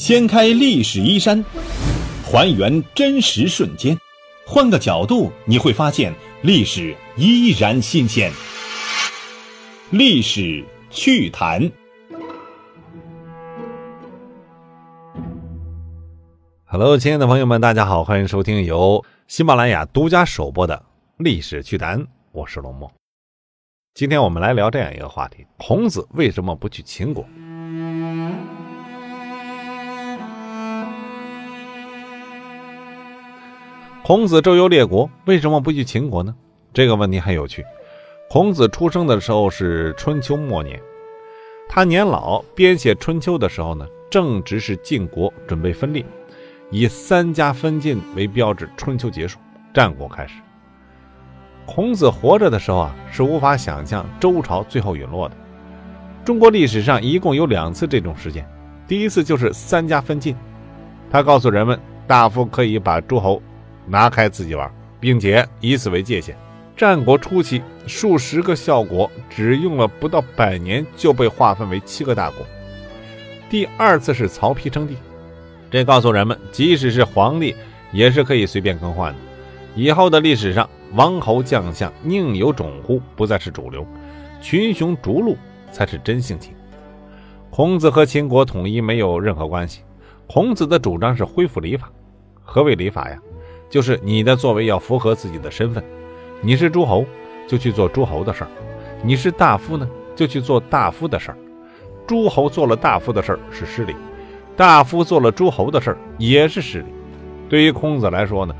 掀开历史衣衫，还原真实瞬间，换个角度你会发现历史依然新鲜。历史趣谈。Hello，亲爱的朋友们，大家好，欢迎收听由喜马拉雅独家首播的《历史趣谈》，我是龙墨。今天我们来聊这样一个话题：孔子为什么不去秦国？孔子周游列国，为什么不去秦国呢？这个问题很有趣。孔子出生的时候是春秋末年，他年老编写《春秋》的时候呢，正值是晋国准备分裂，以三家分晋为标志，春秋结束，战国开始。孔子活着的时候啊，是无法想象周朝最后陨落的。中国历史上一共有两次这种事件，第一次就是三家分晋，他告诉人们，大夫可以把诸侯。拿开自己玩，并且以此为界限。战国初期，数十个小国只用了不到百年就被划分为七个大国。第二次是曹丕称帝，这告诉人们，即使是皇帝也是可以随便更换的。以后的历史上，王侯将相宁有种乎不再是主流，群雄逐鹿才是真性情。孔子和秦国统一没有任何关系。孔子的主张是恢复礼法。何为礼法呀？就是你的作为要符合自己的身份，你是诸侯，就去做诸侯的事儿；你是大夫呢，就去做大夫的事儿。诸侯做了大夫的事儿是失礼，大夫做了诸侯的事儿也是失礼。对于孔子来说呢，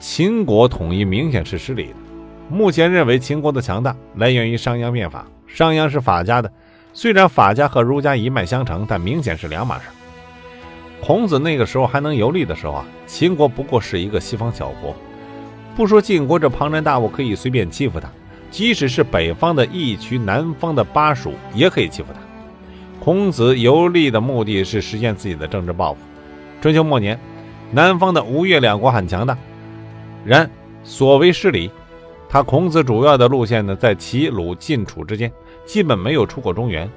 秦国统一明显是失礼的。目前认为秦国的强大来源于商鞅变法，商鞅是法家的，虽然法家和儒家一脉相承，但明显是两码事。孔子那个时候还能游历的时候啊，秦国不过是一个西方小国，不说晋国这庞然大物可以随便欺负他，即使是北方的义渠、南方的巴蜀也可以欺负他。孔子游历的目的是实现自己的政治抱负。春秋末年，南方的吴越两国很强大，然所谓失礼，他孔子主要的路线呢，在齐、鲁、晋、楚之间，基本没有出过中原。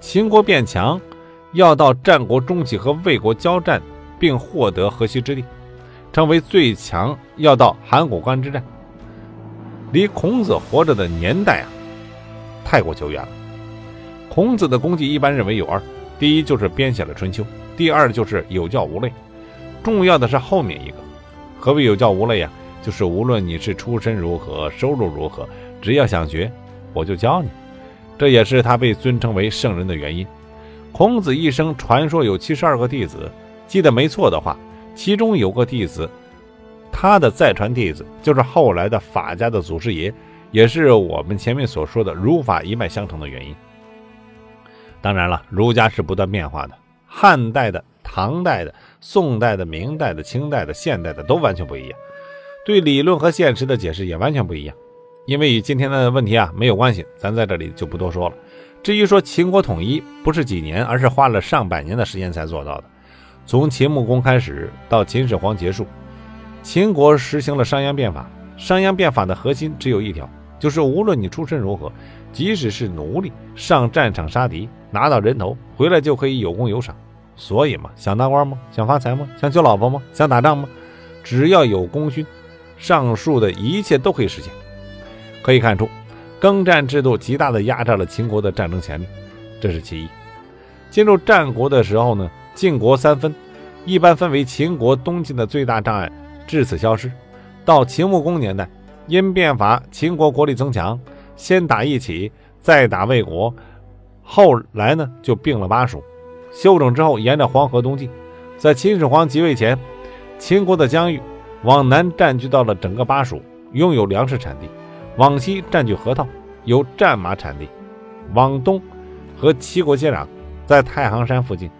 秦国变强。要到战国中期和魏国交战，并获得河西之地，成为最强。要到函谷关之战，离孔子活着的年代啊，太过久远了。孔子的功绩一般认为有二：第一就是编写了《春秋》，第二就是有教无类。重要的是后面一个。何谓有教无类呀？就是无论你是出身如何，收入如何，只要想学，我就教你。这也是他被尊称为圣人的原因。孔子一生传说有七十二个弟子，记得没错的话，其中有个弟子，他的再传弟子就是后来的法家的祖师爷，也是我们前面所说的儒法一脉相承的原因。当然了，儒家是不断变化的，汉代的、唐代的、宋代的、明代的、清代的、现代的都完全不一样，对理论和现实的解释也完全不一样。因为与今天的问题啊没有关系，咱在这里就不多说了。至于说秦国统一不是几年，而是花了上百年的时间才做到的。从秦穆公开始到秦始皇结束，秦国实行了商鞅变法。商鞅变法的核心只有一条，就是无论你出身如何，即使是奴隶，上战场杀敌，拿到人头回来就可以有功有赏。所以嘛，想当官吗？想发财吗？想娶老婆吗？想打仗吗？只要有功勋，上述的一切都可以实现。可以看出。耕战制度极大地压榨了秦国的战争潜力，这是其一。进入战国的时候呢，晋国三分，一般分为秦国东进的最大障碍，至此消失。到秦穆公年代，因变法，秦国国力增强，先打一起，再打魏国，后来呢就并了巴蜀。休整之后，沿着黄河东进。在秦始皇即位前，秦国的疆域往南占据到了整个巴蜀，拥有粮食产地。往西占据河套，有战马产地；往东和齐国接壤，在太行山附近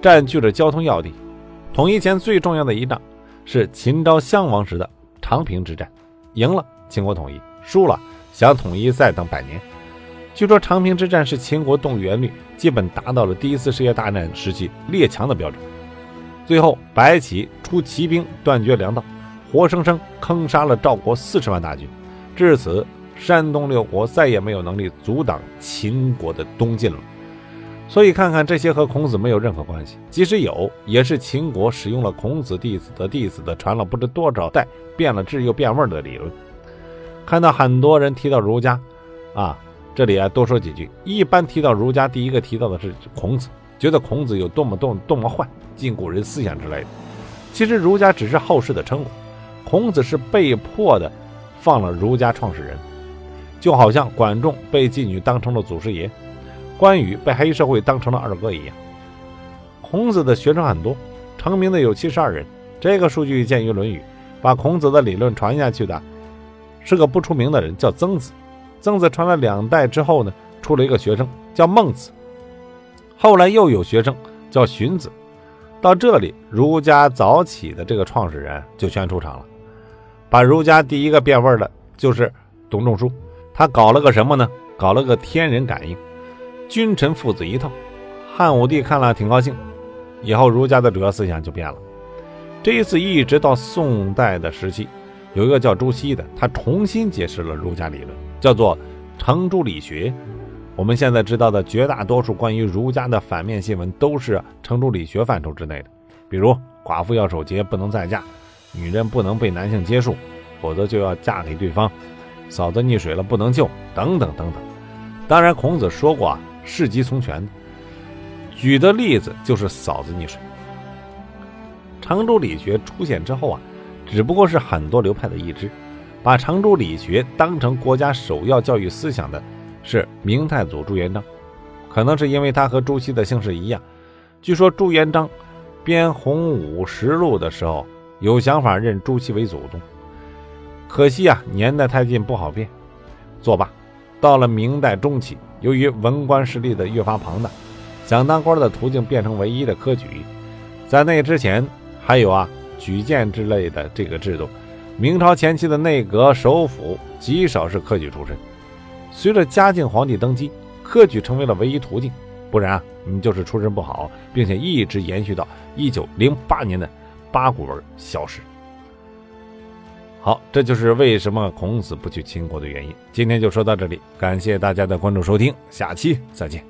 占据着交通要地。统一前最重要的一仗是秦昭襄王时的长平之战，赢了秦国统一，输了想统一再等百年。据说长平之战是秦国动员率基本达到了第一次世界大战时期列强的标准。最后白起出骑兵断绝粮道，活生生坑杀了赵国四十万大军。至此，山东六国再也没有能力阻挡秦国的东进了。所以看看这些和孔子没有任何关系，即使有，也是秦国使用了孔子弟子的弟子的传了不知多少代，变了质又变味的理论。看到很多人提到儒家，啊，这里啊多说几句。一般提到儒家，第一个提到的是孔子，觉得孔子有多么多么多么坏，禁古人思想之类的。其实儒家只是后世的称呼，孔子是被迫的放了儒家创始人，就好像管仲被妓女当成了祖师爷。关羽被黑社会当成了二哥一样。孔子的学生很多，成名的有七十二人。这个数据见于《论语》，把孔子的理论传下去的是个不出名的人，叫曾子。曾子传了两代之后呢，出了一个学生叫孟子。后来又有学生叫荀子。到这里，儒家早起的这个创始人就全出场了。把儒家第一个变味的，就是董仲舒。他搞了个什么呢？搞了个天人感应。君臣父子一套，汉武帝看了挺高兴，以后儒家的主要思想就变了。这一次一直到宋代的时期，有一个叫朱熹的，他重新解释了儒家理论，叫做程朱理学。我们现在知道的绝大多数关于儒家的反面新闻，都是程朱理学范畴之内的，比如寡妇要守节，不能再嫁；女人不能被男性接触，否则就要嫁给对方；嫂子溺水了不能救，等等等等。当然，孔子说过啊。事急从权，举的例子就是嫂子溺水。常州理学出现之后啊，只不过是很多流派的一支。把常州理学当成国家首要教育思想的是明太祖朱元璋，可能是因为他和朱熹的姓氏一样。据说朱元璋编《洪武实录》的时候，有想法认朱熹为祖宗，可惜啊，年代太近不好变。作罢。到了明代中期。由于文官势力的越发庞大，想当官的途径变成唯一的科举。在那之前，还有啊举荐之类的这个制度。明朝前期的内阁首辅极少是科举出身。随着嘉靖皇帝登基，科举成为了唯一途径，不然啊你就是出身不好，并且一直延续到一九零八年的八股文消失。好，这就是为什么孔子不去秦国的原因。今天就说到这里，感谢大家的关注收听，下期再见。